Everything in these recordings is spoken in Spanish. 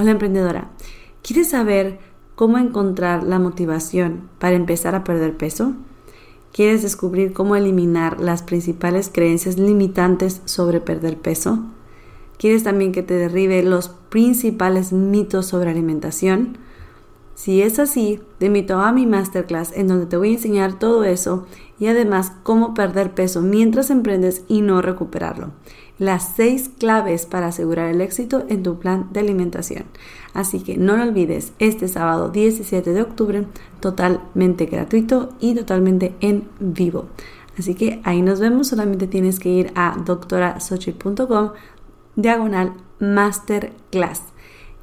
Hola emprendedora, ¿quieres saber cómo encontrar la motivación para empezar a perder peso? ¿Quieres descubrir cómo eliminar las principales creencias limitantes sobre perder peso? ¿Quieres también que te derribe los principales mitos sobre alimentación? Si es así, te a mi masterclass en donde te voy a enseñar todo eso y además cómo perder peso mientras emprendes y no recuperarlo las seis claves para asegurar el éxito en tu plan de alimentación. Así que no lo olvides, este sábado 17 de octubre, totalmente gratuito y totalmente en vivo. Así que ahí nos vemos, solamente tienes que ir a doctorasochi.com diagonal masterclass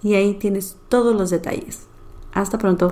y ahí tienes todos los detalles. Hasta pronto.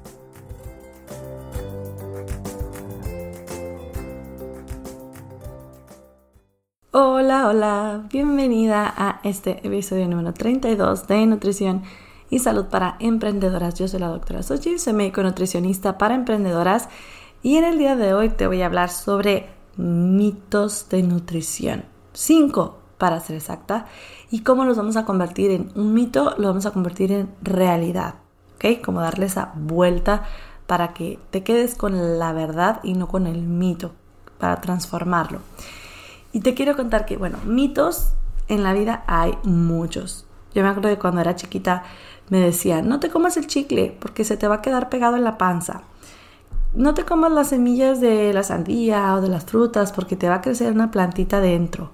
Hola, hola, bienvenida a este episodio número 32 de Nutrición y Salud para Emprendedoras. Yo soy la doctora Sochi, soy médico nutricionista para emprendedoras y en el día de hoy te voy a hablar sobre mitos de nutrición. Cinco, para ser exacta, y cómo los vamos a convertir en un mito, lo vamos a convertir en realidad, ¿ok? Como darle esa vuelta para que te quedes con la verdad y no con el mito, para transformarlo. Y te quiero contar que, bueno, mitos en la vida hay muchos. Yo me acuerdo de cuando era chiquita me decían, no te comas el chicle porque se te va a quedar pegado en la panza. No te comas las semillas de la sandía o de las frutas porque te va a crecer una plantita dentro.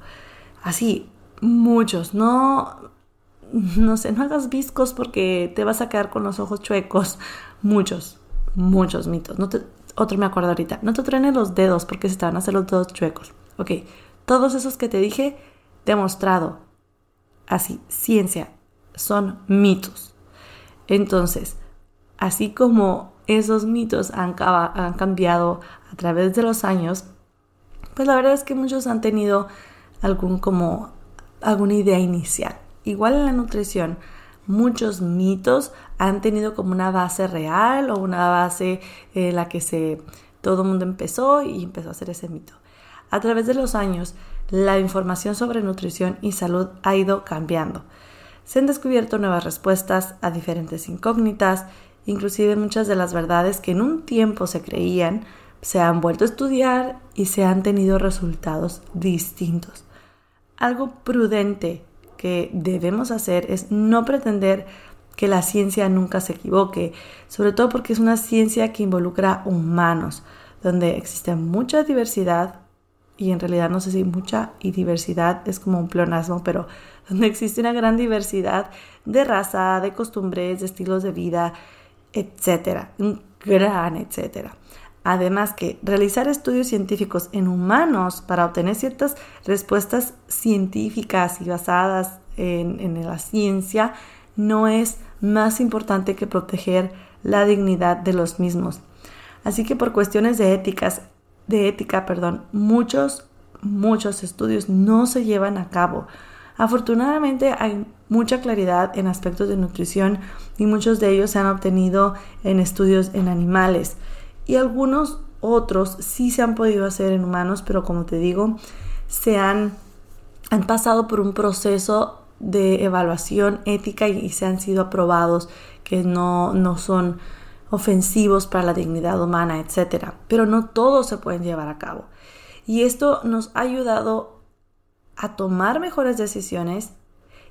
Así, muchos. No, no sé, no hagas viscos porque te vas a quedar con los ojos chuecos. Muchos, muchos mitos. No te, otro me acuerdo ahorita. No te trenes los dedos porque se te van a hacer los dedos chuecos. Ok, todos esos que te dije, demostrado. Así, ciencia, son mitos. Entonces, así como esos mitos han, cambiado a través de los años, pues la verdad es que muchos han tenido algún como alguna idea inicial. Igual en la nutrición, muchos mitos han tenido como una base real o una base en la que se todo el mundo empezó y empezó a hacer ese mito. A través de los años, la información sobre nutrición y salud ha ido cambiando. Se han descubierto nuevas respuestas a diferentes incógnitas, inclusive muchas de las verdades que en un tiempo se creían se han vuelto a estudiar y se han tenido resultados distintos. Algo prudente que debemos hacer es no pretender que la ciencia nunca se equivoque, sobre todo porque es una ciencia que involucra humanos, donde existe mucha diversidad, y en realidad no sé si mucha y diversidad es como un pleonasmo, pero donde existe una gran diversidad de raza, de costumbres, de estilos de vida, etcétera, un gran etcétera. Además que realizar estudios científicos en humanos para obtener ciertas respuestas científicas y basadas en, en la ciencia no es más importante que proteger la dignidad de los mismos. Así que por cuestiones de éticas de ética, perdón, muchos, muchos estudios no se llevan a cabo. Afortunadamente hay mucha claridad en aspectos de nutrición y muchos de ellos se han obtenido en estudios en animales y algunos otros sí se han podido hacer en humanos, pero como te digo, se han, han pasado por un proceso de evaluación ética y, y se han sido aprobados que no, no son ofensivos para la dignidad humana, etc. Pero no todos se pueden llevar a cabo. Y esto nos ha ayudado a tomar mejores decisiones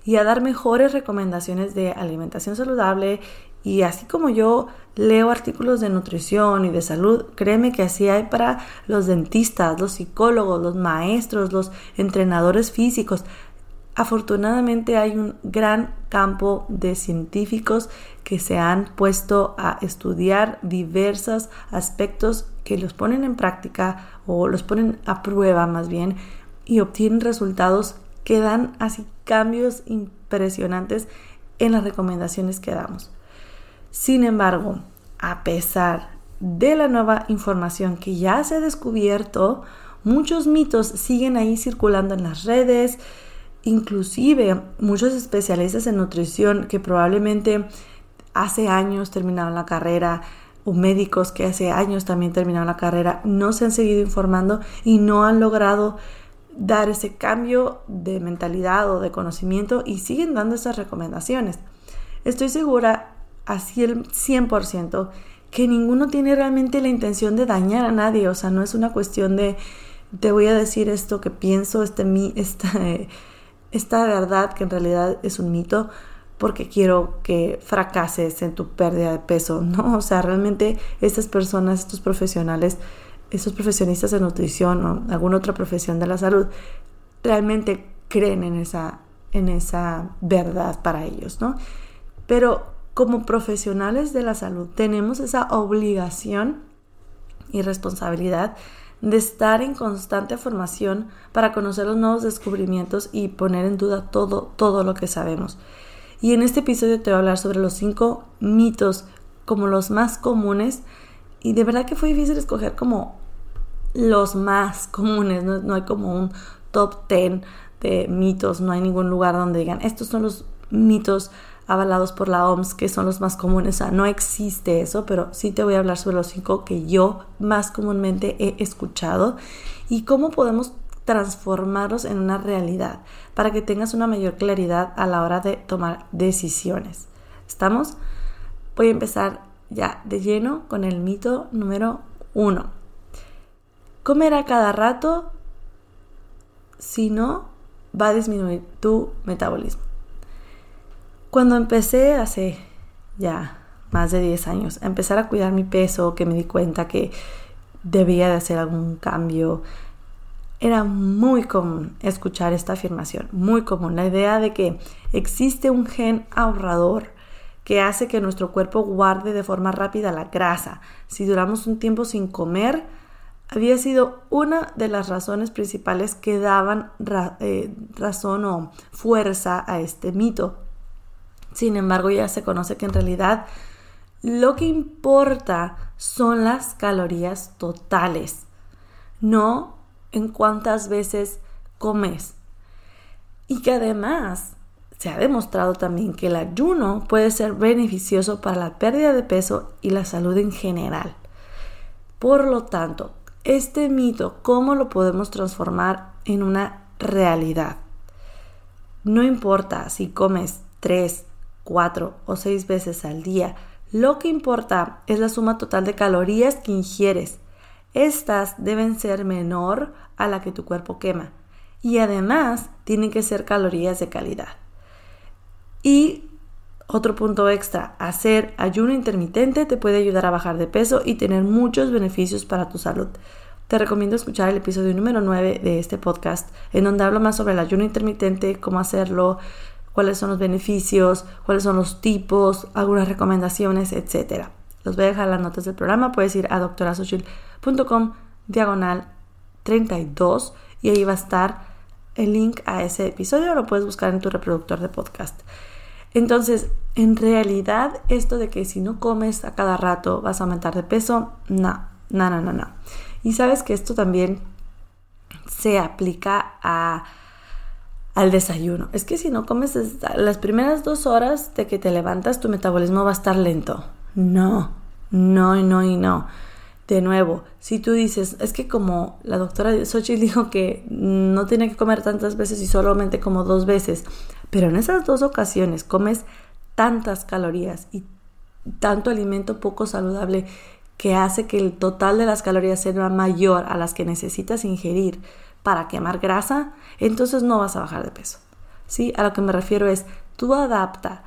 y a dar mejores recomendaciones de alimentación saludable y así como yo leo artículos de nutrición y de salud, créeme que así hay para los dentistas, los psicólogos, los maestros, los entrenadores físicos. Afortunadamente hay un gran campo de científicos que se han puesto a estudiar diversos aspectos que los ponen en práctica o los ponen a prueba más bien y obtienen resultados que dan así cambios impresionantes en las recomendaciones que damos. Sin embargo, a pesar de la nueva información que ya se ha descubierto, muchos mitos siguen ahí circulando en las redes, inclusive muchos especialistas en nutrición que probablemente hace años terminaron la carrera o médicos que hace años también terminaron la carrera no se han seguido informando y no han logrado dar ese cambio de mentalidad o de conocimiento y siguen dando esas recomendaciones. Estoy segura así el 100% que ninguno tiene realmente la intención de dañar a nadie, o sea, no es una cuestión de te voy a decir esto que pienso, este, esta, esta verdad que en realidad es un mito porque quiero que fracases en tu pérdida de peso, ¿no? O sea, realmente estas personas, estos profesionales, esos profesionistas de nutrición o alguna otra profesión de la salud, realmente creen en esa, en esa verdad para ellos, ¿no? Pero como profesionales de la salud tenemos esa obligación y responsabilidad de estar en constante formación para conocer los nuevos descubrimientos y poner en duda todo, todo lo que sabemos. Y en este episodio te voy a hablar sobre los cinco mitos como los más comunes y de verdad que fue difícil escoger como los más comunes, no, no hay como un top 10 de mitos, no hay ningún lugar donde digan estos son los mitos avalados por la OMS, que son los más comunes. O sea, no existe eso, pero sí te voy a hablar sobre los cinco que yo más comúnmente he escuchado y cómo podemos transformarlos en una realidad para que tengas una mayor claridad a la hora de tomar decisiones. ¿Estamos? Voy a empezar ya de lleno con el mito número uno. Comer a cada rato, si no, va a disminuir tu metabolismo. Cuando empecé hace ya más de 10 años a empezar a cuidar mi peso, que me di cuenta que debía de hacer algún cambio, era muy común escuchar esta afirmación, muy común, la idea de que existe un gen ahorrador que hace que nuestro cuerpo guarde de forma rápida la grasa. Si duramos un tiempo sin comer, había sido una de las razones principales que daban eh, razón o fuerza a este mito. Sin embargo, ya se conoce que en realidad lo que importa son las calorías totales, no en cuántas veces comes. Y que además se ha demostrado también que el ayuno puede ser beneficioso para la pérdida de peso y la salud en general. Por lo tanto, este mito, ¿cómo lo podemos transformar en una realidad? No importa si comes tres, cuatro o seis veces al día. Lo que importa es la suma total de calorías que ingieres. Estas deben ser menor a la que tu cuerpo quema y además tienen que ser calorías de calidad. Y otro punto extra, hacer ayuno intermitente te puede ayudar a bajar de peso y tener muchos beneficios para tu salud. Te recomiendo escuchar el episodio número 9 de este podcast, en donde hablo más sobre el ayuno intermitente, cómo hacerlo, cuáles son los beneficios, cuáles son los tipos, algunas recomendaciones, etc. Los voy a dejar en las notas del programa. Puedes ir a doctorasochil.com diagonal 32 y ahí va a estar el link a ese episodio. Lo puedes buscar en tu reproductor de podcast. Entonces, en realidad, esto de que si no comes a cada rato vas a aumentar de peso, no, no, no, no, no. Y sabes que esto también se aplica a al desayuno. Es que si no comes las primeras dos horas de que te levantas, tu metabolismo va a estar lento. No, no, no y no. De nuevo, si tú dices, es que como la doctora Xochitl dijo que no tiene que comer tantas veces y solamente como dos veces, pero en esas dos ocasiones comes tantas calorías y tanto alimento poco saludable que hace que el total de las calorías sea mayor a las que necesitas ingerir para quemar grasa, entonces no vas a bajar de peso. ¿Sí? A lo que me refiero es, tú adapta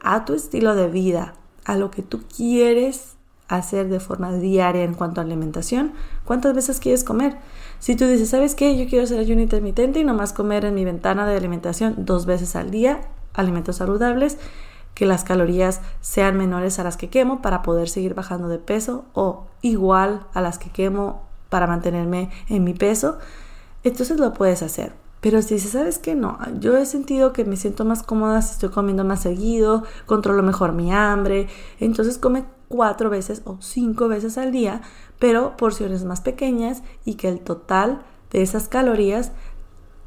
a tu estilo de vida, a lo que tú quieres hacer de forma diaria en cuanto a alimentación, cuántas veces quieres comer. Si tú dices, ¿sabes qué? Yo quiero hacer ayuno intermitente y nomás comer en mi ventana de alimentación dos veces al día, alimentos saludables, que las calorías sean menores a las que quemo para poder seguir bajando de peso o igual a las que quemo para mantenerme en mi peso entonces lo puedes hacer. Pero si dices, ¿sabes qué? No, yo he sentido que me siento más cómoda si estoy comiendo más seguido, controlo mejor mi hambre, entonces come cuatro veces o cinco veces al día, pero porciones más pequeñas y que el total de esas calorías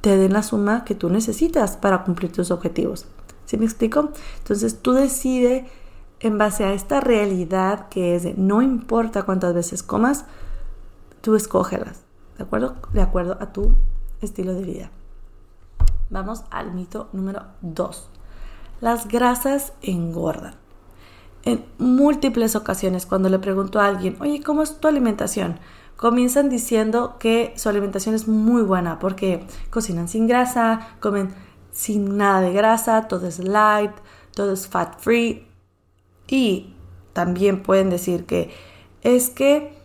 te den la suma que tú necesitas para cumplir tus objetivos. ¿Sí me explico? Entonces tú decides en base a esta realidad que es de no importa cuántas veces comas, tú escógelas, ¿de acuerdo? De acuerdo a tu estilo de vida. Vamos al mito número 2. Las grasas engordan. En múltiples ocasiones cuando le pregunto a alguien, oye, ¿cómo es tu alimentación? Comienzan diciendo que su alimentación es muy buena porque cocinan sin grasa, comen sin nada de grasa, todo es light, todo es fat free. Y también pueden decir que es que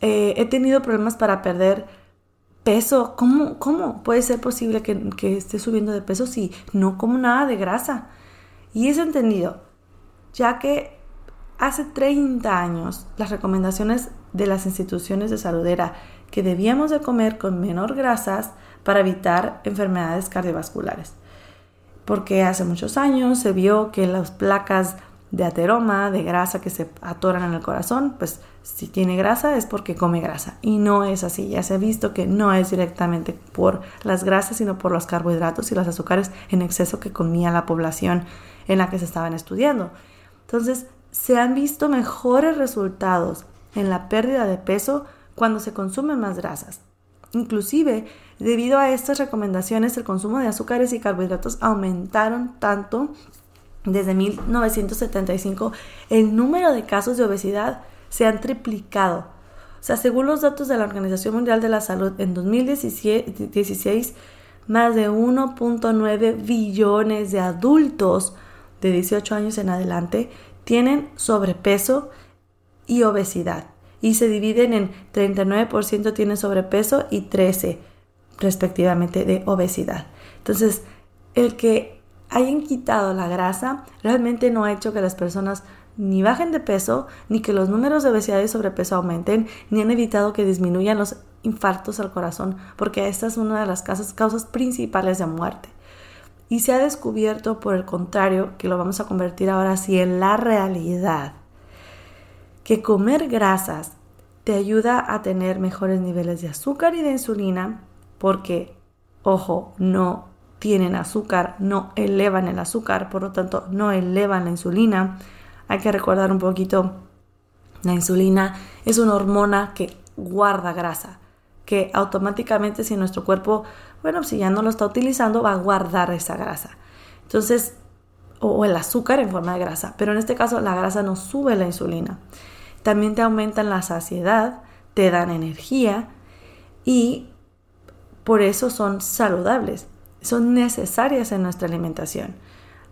eh, he tenido problemas para perder peso. ¿Cómo, puede ser posible que, que esté subiendo de peso si no como nada de grasa? Y es entendido, ya que hace 30 años las recomendaciones de las instituciones de salud era que debíamos de comer con menor grasas para evitar enfermedades cardiovasculares porque hace muchos años se vio que las placas de ateroma, de grasa que se atoran en el corazón, pues si tiene grasa es porque come grasa. Y no es así, ya se ha visto que no es directamente por las grasas, sino por los carbohidratos y los azúcares en exceso que comía la población en la que se estaban estudiando. Entonces, se han visto mejores resultados en la pérdida de peso cuando se consumen más grasas. Inclusive, debido a estas recomendaciones, el consumo de azúcares y carbohidratos aumentaron tanto desde 1975, el número de casos de obesidad se han triplicado. O sea, según los datos de la Organización Mundial de la Salud, en 2016, más de 1.9 billones de adultos de 18 años en adelante tienen sobrepeso y obesidad y se dividen en 39% tienen sobrepeso y 13% respectivamente de obesidad. Entonces, el que hayan quitado la grasa realmente no ha hecho que las personas ni bajen de peso, ni que los números de obesidad y sobrepeso aumenten, ni han evitado que disminuyan los infartos al corazón, porque esta es una de las causas, causas principales de muerte. Y se ha descubierto, por el contrario, que lo vamos a convertir ahora sí en la realidad, que comer grasas te ayuda a tener mejores niveles de azúcar y de insulina porque, ojo, no tienen azúcar, no elevan el azúcar, por lo tanto no elevan la insulina. Hay que recordar un poquito, la insulina es una hormona que guarda grasa, que automáticamente si nuestro cuerpo, bueno, si ya no lo está utilizando, va a guardar esa grasa. Entonces, o el azúcar en forma de grasa, pero en este caso la grasa no sube la insulina. También te aumentan la saciedad, te dan energía y por eso son saludables, son necesarias en nuestra alimentación.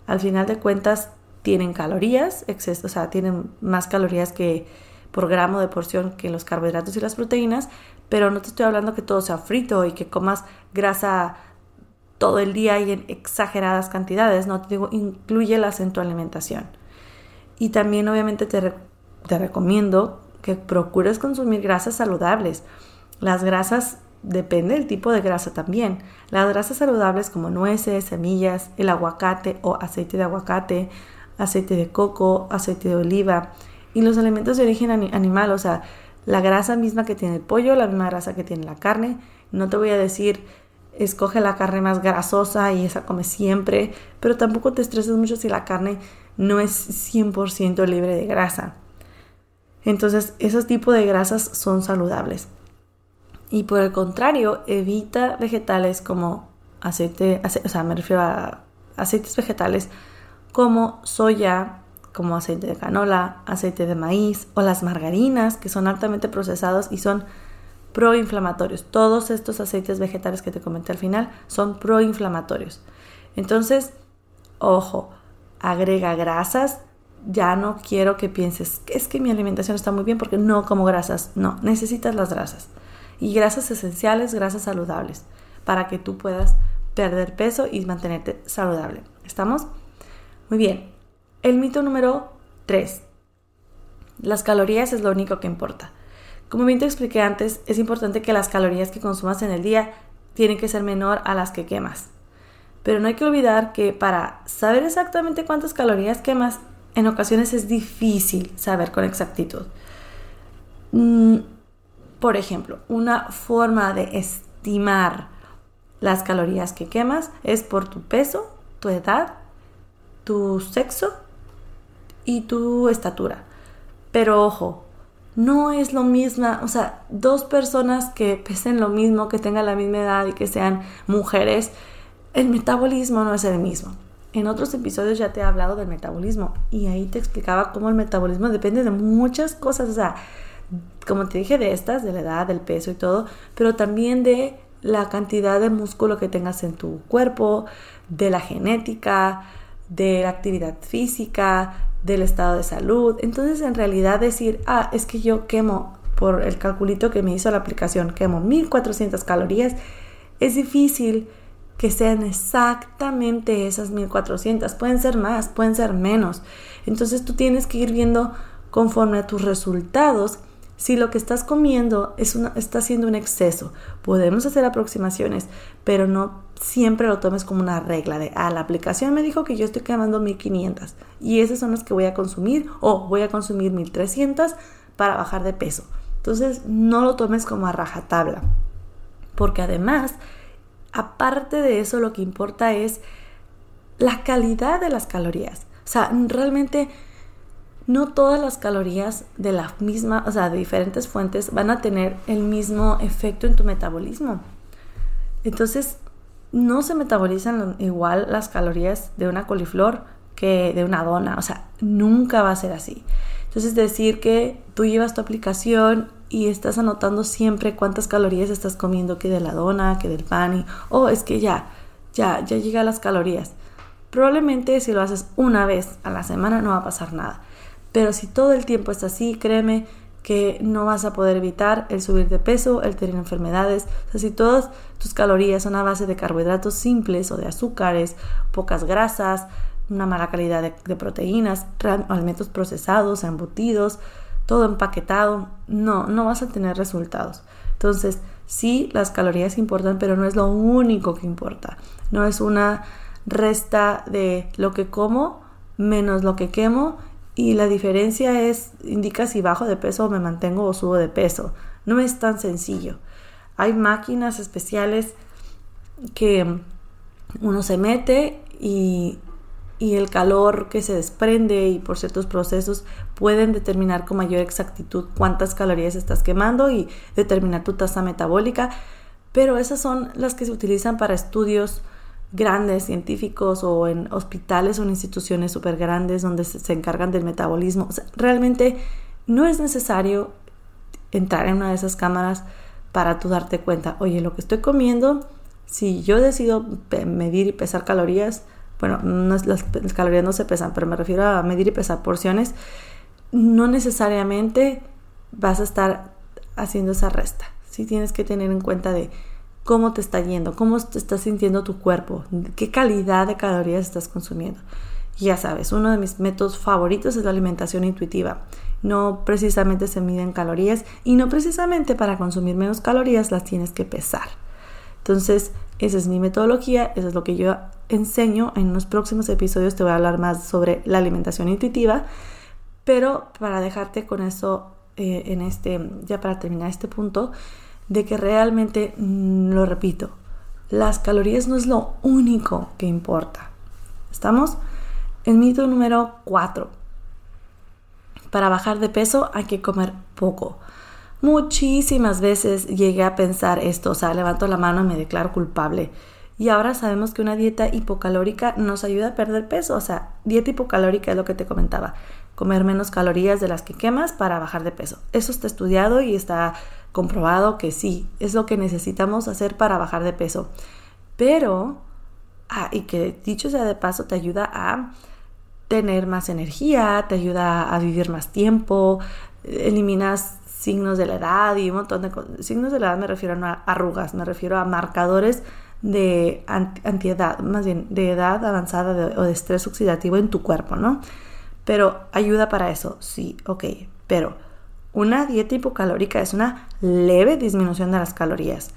Al final de cuentas tienen calorías, exceso, o sea, tienen más calorías que por gramo de porción que los carbohidratos y las proteínas, pero no te estoy hablando que todo sea frito y que comas grasa todo el día y en exageradas cantidades, no te digo, incluyelas en tu alimentación. Y también obviamente te, te recomiendo que procures consumir grasas saludables. Las grasas depende del tipo de grasa también. Las grasas saludables como nueces, semillas, el aguacate o aceite de aguacate, aceite de coco, aceite de oliva y los alimentos de origen animal, o sea, la grasa misma que tiene el pollo, la misma grasa que tiene la carne. No te voy a decir escoge la carne más grasosa y esa come siempre, pero tampoco te estreses mucho si la carne no es 100% libre de grasa. Entonces, esos tipos de grasas son saludables. Y por el contrario, evita vegetales como aceite, o sea, me refiero a aceites vegetales como soya, como aceite de canola, aceite de maíz o las margarinas que son altamente procesados y son proinflamatorios. Todos estos aceites vegetales que te comenté al final son proinflamatorios. Entonces, ojo, agrega grasas. Ya no quiero que pienses, es que mi alimentación está muy bien porque no como grasas. No, necesitas las grasas y grasas esenciales, grasas saludables, para que tú puedas perder peso y mantenerte saludable. ¿Estamos? Muy bien. El mito número 3. Las calorías es lo único que importa. Como bien te expliqué antes, es importante que las calorías que consumas en el día tiene que ser menor a las que quemas. Pero no hay que olvidar que para saber exactamente cuántas calorías quemas, en ocasiones es difícil saber con exactitud. Mm, por ejemplo, una forma de estimar las calorías que quemas es por tu peso, tu edad, tu sexo y tu estatura. Pero ojo, no es lo mismo, o sea, dos personas que pesen lo mismo, que tengan la misma edad y que sean mujeres, el metabolismo no es el mismo. En otros episodios ya te he hablado del metabolismo y ahí te explicaba cómo el metabolismo depende de muchas cosas, o sea, como te dije, de estas, de la edad, del peso y todo, pero también de la cantidad de músculo que tengas en tu cuerpo, de la genética, de la actividad física, del estado de salud. Entonces, en realidad decir, ah, es que yo quemo, por el calculito que me hizo la aplicación, quemo 1400 calorías, es difícil que sean exactamente esas 1400. Pueden ser más, pueden ser menos. Entonces, tú tienes que ir viendo conforme a tus resultados si lo que estás comiendo es una, está siendo un exceso, podemos hacer aproximaciones, pero no siempre lo tomes como una regla de, ah, la aplicación me dijo que yo estoy quemando 1500 y esas son las que voy a consumir o voy a consumir 1300 para bajar de peso. Entonces, no lo tomes como a rajatabla, porque además, aparte de eso, lo que importa es la calidad de las calorías. O sea, realmente no todas las calorías de la misma, o sea, de diferentes fuentes van a tener el mismo efecto en tu metabolismo. Entonces, no se metabolizan igual las calorías de una coliflor que de una dona, o sea, nunca va a ser así. Entonces, decir que tú llevas tu aplicación y estás anotando siempre cuántas calorías estás comiendo que de la dona, que del pan, y, oh, es que ya, ya, ya llega a las calorías. Probablemente si lo haces una vez a la semana no va a pasar nada. Pero si todo el tiempo es así, créeme que no vas a poder evitar el subir de peso, el tener enfermedades. O sea, si todas tus calorías son a base de carbohidratos simples o de azúcares, pocas grasas, una mala calidad de, proteínas, alimentos procesados, embutidos, todo empaquetado, no, no vas a tener resultados. Entonces, sí, las calorías importan, pero no es lo único que importa. No es una resta de lo que como menos lo que quemo y la diferencia es, indica si bajo de peso o me mantengo o subo de peso. No es tan sencillo. Hay máquinas especiales que uno se mete y, y el calor que se desprende y por ciertos procesos pueden determinar con mayor exactitud cuántas calorías estás quemando y determinar tu tasa metabólica. Pero esas son las que se utilizan para estudios grandes científicos o en hospitales o en instituciones súper grandes donde se, encargan del metabolismo. realmente no es necesario entrar en una de esas cámaras para tú darte cuenta, oye, lo que estoy comiendo, si yo decido medir y pesar calorías, bueno, las, las, calorías no se pesan, pero me refiero a medir y pesar porciones, no necesariamente vas a estar haciendo esa resta. Sí tienes que tener en cuenta de cómo te está yendo, cómo te está sintiendo tu cuerpo, qué calidad de calorías estás consumiendo. ya sabes, uno de mis métodos favoritos es la alimentación intuitiva. No precisamente se miden calorías y no precisamente para consumir menos calorías las tienes que pesar. Entonces, esa es mi metodología, eso es lo que yo enseño. En los próximos episodios te voy a hablar más sobre la alimentación intuitiva, pero para dejarte con eso eh, en este, ya para terminar este punto, de que realmente, mm, lo repito, las calorías no es lo único que importa. ¿Estamos? El mito número 4. Para bajar de peso hay que comer poco. Muchísimas veces llegué a pensar esto, o sea, levanto la mano y me declaro culpable. Y ahora sabemos que una dieta hipocalórica nos ayuda a perder peso, o sea, dieta hipocalórica es lo que te comentaba, comer menos calorías de las que quemas para bajar de peso. Eso está estudiado y está comprobado que sí, es lo que necesitamos hacer para bajar de peso. Pero, ah, y que dicho sea de paso, te ayuda a tener más energía, te ayuda a vivir más tiempo, eliminas signos de la edad y un montón de cosas. Signos de la edad me refiero a arrugas, me refiero a marcadores de antiedad, más bien de edad avanzada o de estrés oxidativo en tu cuerpo, ¿no? Pero ayuda para eso, sí, ok, pero una dieta hipocalórica es una leve disminución de las calorías.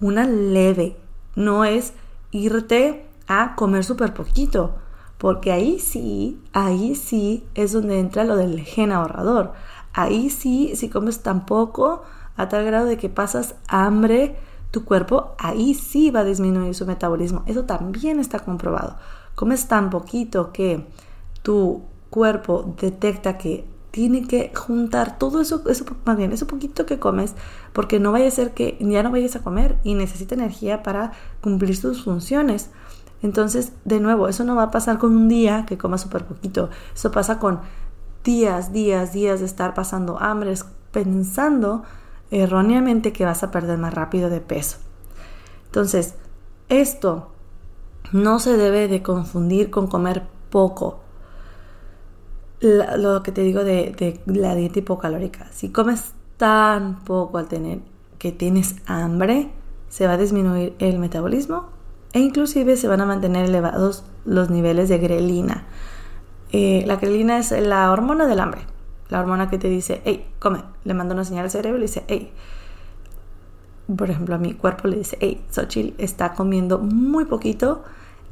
una leve, no es irte a comer súper poquito, porque ahí sí, ahí sí es donde entra lo del gen ahorrador. Ahí sí, si comes tan poco, a tal grado de que pasas hambre, tu cuerpo ahí sí va a disminuir su metabolismo. Eso también está comprobado. Comes tan poquito que tu cuerpo detecta que tiene que juntar todo eso, eso más bien, eso poquito que comes, porque no vaya a ser que ya no vayas a comer y necesita energía para cumplir sus funciones. Entonces, de nuevo, eso no va a pasar con un día que comas súper poquito. Eso pasa con días, días, días de estar pasando hambres, pensando erróneamente que vas a perder más rápido de peso. Entonces, esto no se debe de confundir con comer poco. Lo que te digo de, la dieta hipocalórica. Si comes tan poco al tener que tienes hambre, se va a disminuir el metabolismo e inclusive se van a mantener elevados los niveles de grelina. Eh, la grelina es la hormona del hambre, la hormona que te dice, hey, come, le manda una señal al cerebro y le dice, hey, por ejemplo, a mi cuerpo le dice, hey, Xochitl está comiendo muy poquito,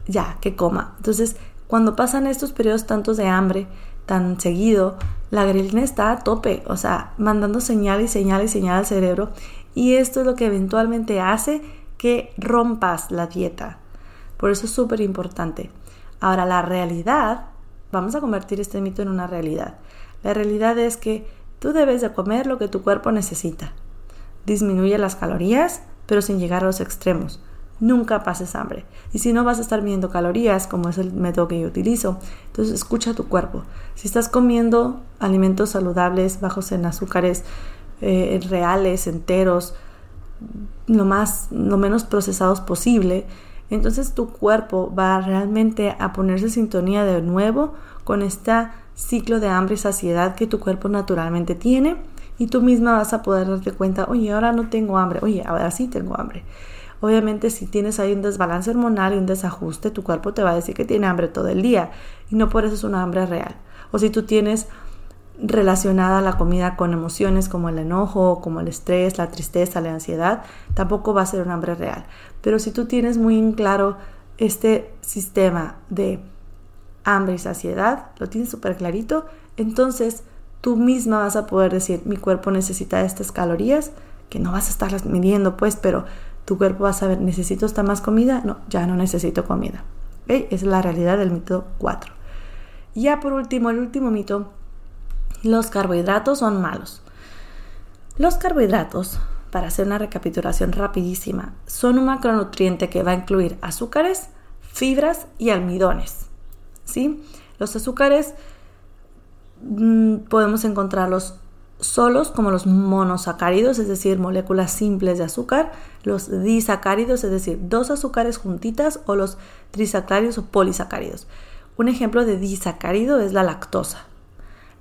ya, que coma. Entonces, cuando pasan estos periodos tantos de hambre, tan seguido, la grelina está a tope, o sea, mandando señal y señal y señal al cerebro. Y esto es lo que eventualmente hace que rompas la dieta. Por eso es súper importante. Ahora, la realidad Vamos a convertir este mito en una realidad. La realidad es que tú debes de comer lo que tu cuerpo necesita. Disminuye las calorías, pero sin llegar a los extremos. Nunca pases hambre. Y si no vas a estar midiendo calorías, como es el método que yo utilizo, entonces escucha tu cuerpo. Si estás comiendo alimentos saludables, bajos en azúcares, eh, reales, enteros, lo, más, lo menos procesados posible, entonces tu cuerpo va realmente a ponerse en sintonía de nuevo con este ciclo de hambre y saciedad que tu cuerpo naturalmente tiene y tú misma vas a poder darte cuenta, oye, ahora no tengo hambre, oye, ahora sí tengo hambre. Obviamente si tienes ahí un desbalance hormonal y un desajuste, tu cuerpo te va a decir que tiene hambre todo el día y no por eso es una hambre real. O si tú tienes relacionada la comida con emociones como el enojo, como el estrés, la tristeza, la ansiedad, tampoco va a ser un hambre real. Pero si tú tienes muy en claro este sistema de hambre y saciedad, lo tienes súper clarito, entonces tú misma vas a poder decir, mi cuerpo necesita estas calorías, que no vas a estarlas midiendo pues, pero tu cuerpo va a saber, necesito esta más comida, no, ya no necesito comida. Es la realidad del mito 4. Ya por último, el último mito los carbohidratos son malos. Los carbohidratos, para hacer una recapitulación rapidísima, son un macronutriente que va a incluir azúcares, fibras y almidones. ¿sí? Los azúcares mm, podemos encontrarlos solos como los monosacáridos, es decir, moléculas simples de azúcar, los disacáridos, es decir, dos azúcares juntitas, o los trisacáridos o polisacáridos. Un ejemplo de disacárido es la lactosa.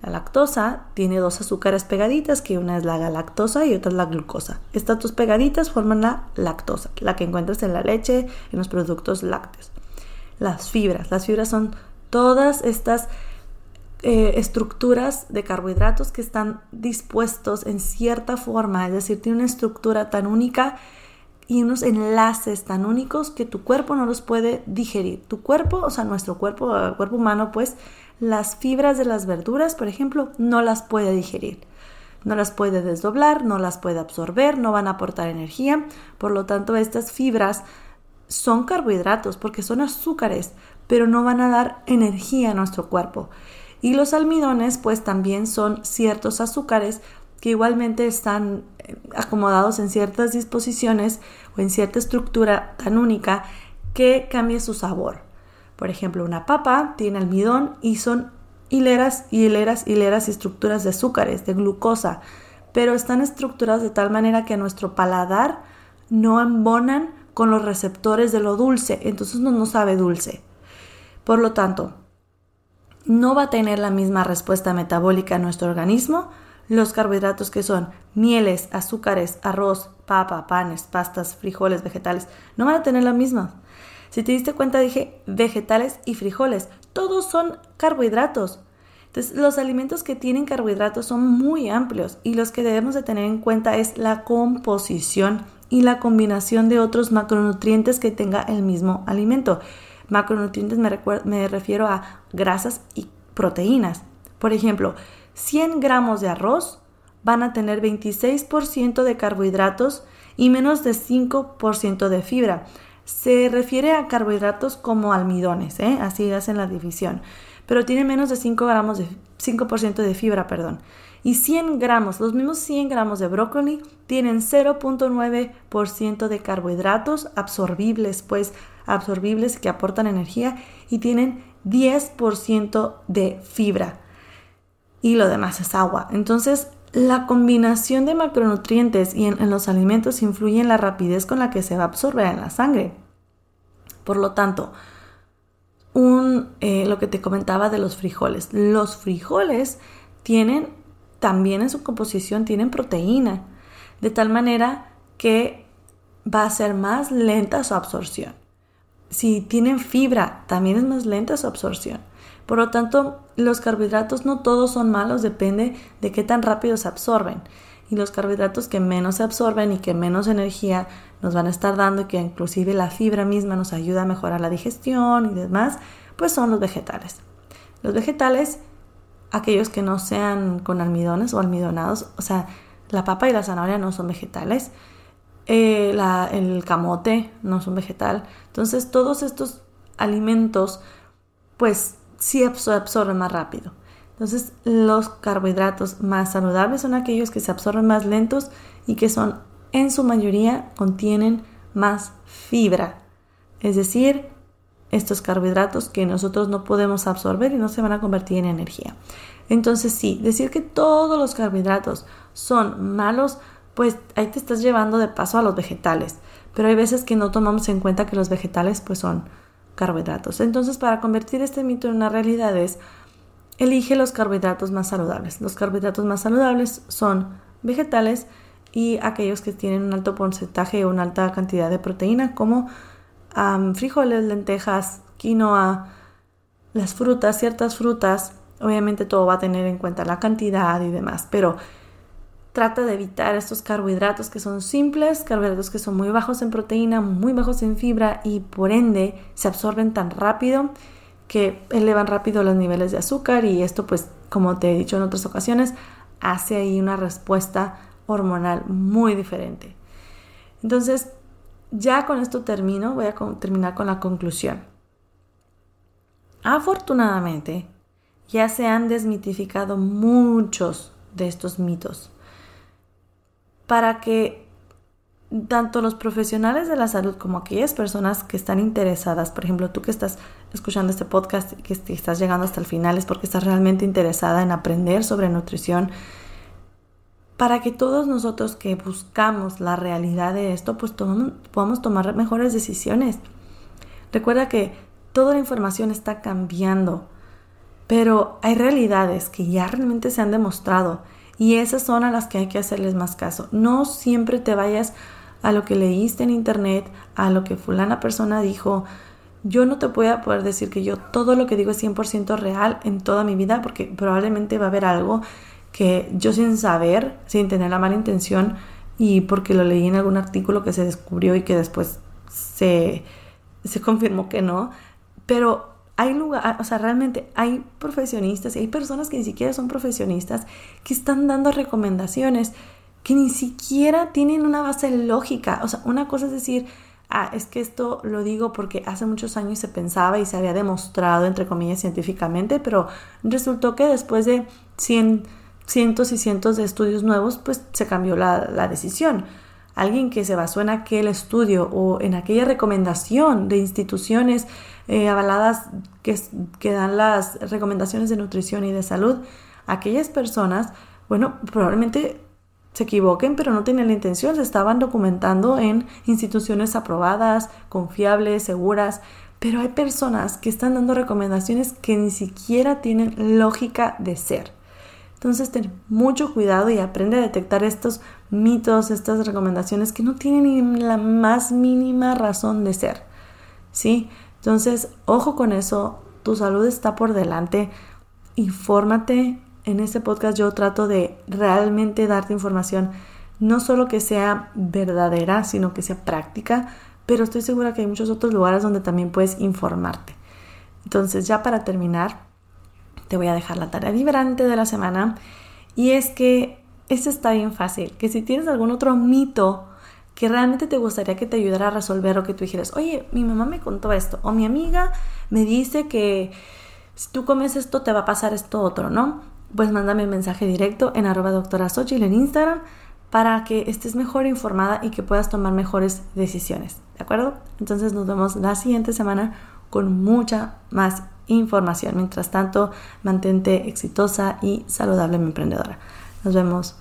La lactosa tiene dos azúcares pegaditas, que una es la galactosa y otra es la glucosa. Estas dos pegaditas forman la lactosa, la que encuentras en la leche, en los productos lácteos. Las fibras. Las fibras son todas estas eh, estructuras de carbohidratos que están dispuestos en cierta forma, es decir, tiene una estructura tan única y unos enlaces tan únicos que tu cuerpo no los puede digerir. Tu cuerpo, o sea, nuestro cuerpo, el cuerpo humano, pues las fibras de las verduras, por ejemplo, no las puede digerir. No las puede desdoblar, no las puede absorber, no van a aportar energía. Por lo tanto, estas fibras son carbohidratos porque son azúcares, pero no van a dar energía a nuestro cuerpo. Y los almidones, pues también son ciertos azúcares que igualmente están eh, acomodados en ciertas disposiciones o en cierta estructura tan única que cambia su sabor. Por ejemplo, una papa tiene almidón y son hileras y hileras, hileras y estructuras de azúcares, de glucosa, pero están estructuradas de tal manera que nuestro paladar no embonan con los receptores de lo dulce, entonces no nos sabe dulce. Por lo tanto, no va a tener la misma respuesta metabólica en nuestro organismo los carbohidratos que son mieles, azúcares, arroz, papa, panes, pastas, frijoles, vegetales, no van a tener la misma. Si te diste cuenta, dije vegetales y frijoles. Todos son carbohidratos. Entonces, los alimentos que tienen carbohidratos son muy amplios y los que debemos de tener en cuenta es la composición y la combinación de otros macronutrientes que tenga el mismo alimento. Macronutrientes me, refiero a grasas y proteínas. Por ejemplo, 100 gramos de arroz van a tener 26% de carbohidratos y menos de 5% de fibra. Se refiere a carbohidratos como almidones, ¿eh? así hacen la división, pero tiene menos de 5 gramos de 5% de fibra, perdón. Y 100 gramos, los mismos 100 gramos de brócoli tienen 0.9% de carbohidratos absorbibles, pues absorbibles que aportan energía y tienen 10% de fibra. Y lo demás es agua. Entonces, la combinación de macronutrientes y en, los alimentos influye en la rapidez con la que se va a absorber en la sangre. Por lo tanto, eh, lo que te comentaba de los frijoles. Los frijoles tienen, también en su composición, tienen proteína, de tal manera que va a ser más lenta su absorción. Si tienen fibra, también es más lenta su absorción. Por lo tanto, los carbohidratos no todos son malos, depende de qué tan rápido se absorben. Y los carbohidratos que menos se absorben y que menos energía nos van a estar dando que inclusive la fibra misma nos ayuda a mejorar la digestión y demás, pues son los vegetales. Los vegetales, aquellos que no sean con almidones o almidonados, o sea, la papa y la zanahoria no son vegetales, eh, el camote no son vegetal. Entonces todos estos alimentos, pues sí absorben más rápido. Entonces, los carbohidratos más saludables son aquellos que se absorben más lentos y que son, en su mayoría, contienen más fibra. Es decir, estos carbohidratos que nosotros no podemos absorber y no se van a convertir en energía. Entonces, sí, decir que todos los carbohidratos son malos, pues ahí te estás llevando de paso a los vegetales. Pero hay veces que no tomamos en cuenta que los vegetales pues son carbohidratos. Entonces, para convertir este mito en una realidad es, elige los carbohidratos más saludables. Los carbohidratos más saludables son vegetales y aquellos que tienen un alto porcentaje o una alta cantidad de proteína, como frijoles, lentejas, quinoa, las frutas, ciertas frutas. Obviamente todo va a tener en cuenta la cantidad y demás, pero Trata de evitar estos carbohidratos que son simples, carbohidratos que son muy bajos en proteína, muy bajos en fibra y por ende se absorben tan rápido que elevan rápido los niveles de azúcar y esto pues como te he dicho en otras ocasiones hace ahí una respuesta hormonal muy diferente. Entonces ya con esto termino, voy a terminar con la conclusión. Afortunadamente ya se han desmitificado muchos de estos mitos para que tanto los profesionales de la salud como aquellas personas que están interesadas, por ejemplo, tú que estás escuchando este podcast y que estás llegando hasta el final es porque estás realmente interesada en aprender sobre nutrición, para que todos nosotros que buscamos la realidad de esto, pues podamos tomar mejores decisiones. Recuerda que toda la información está cambiando, pero hay realidades que ya realmente se han demostrado y esas son a las que hay que hacerles más caso. No siempre te vayas a lo que leíste en internet, a lo que fulana persona dijo. Yo no te voy a poder decir que yo todo lo que digo es 100% real en toda mi vida porque probablemente va a haber algo que yo sin saber, sin tener la mala intención y porque lo leí en algún artículo que se descubrió y que después se, se confirmó que no, pero hay lugar, o sea, realmente hay profesionistas y hay personas que ni siquiera son profesionistas que están dando recomendaciones que ni siquiera tienen una base lógica. O sea, una cosa es decir, ah, es que esto lo digo porque hace muchos años se pensaba y se había demostrado, entre comillas, científicamente, pero resultó que después de cientos y cientos de estudios nuevos, pues se cambió la, la decisión alguien que se basó en aquel estudio o en aquella recomendación de instituciones eh, avaladas que, que dan las recomendaciones de nutrición y de salud, aquellas personas, bueno, probablemente se equivoquen, pero no tienen la intención, se estaban documentando en instituciones aprobadas, confiables, seguras, pero hay personas que están dando recomendaciones que ni siquiera tienen lógica de ser. Entonces ten mucho cuidado y aprende a detectar estos mitos, estas recomendaciones que no tienen la más mínima razón de ser. ¿Sí? Entonces, ojo con eso, tu salud está por delante. Infórmate. En este podcast yo trato de realmente darte información no solo que sea verdadera, sino que sea práctica, pero estoy segura que hay muchos otros lugares donde también puedes informarte. Entonces, ya para terminar, te voy a dejar la tarea vibrante de la semana y es que esto está bien fácil, que si tienes algún otro mito que realmente te gustaría que te ayudara a resolver o que tú dijeras, oye, mi mamá me contó esto o mi amiga me dice que si tú comes esto te va a pasar esto otro, ¿no? Pues mándame un mensaje directo en arroba doctora en Instagram para que estés mejor informada y que puedas tomar mejores decisiones, ¿de acuerdo? Entonces nos vemos la siguiente semana con mucha más información. Mientras tanto, mantente exitosa y saludable, mi emprendedora. Nos vemos.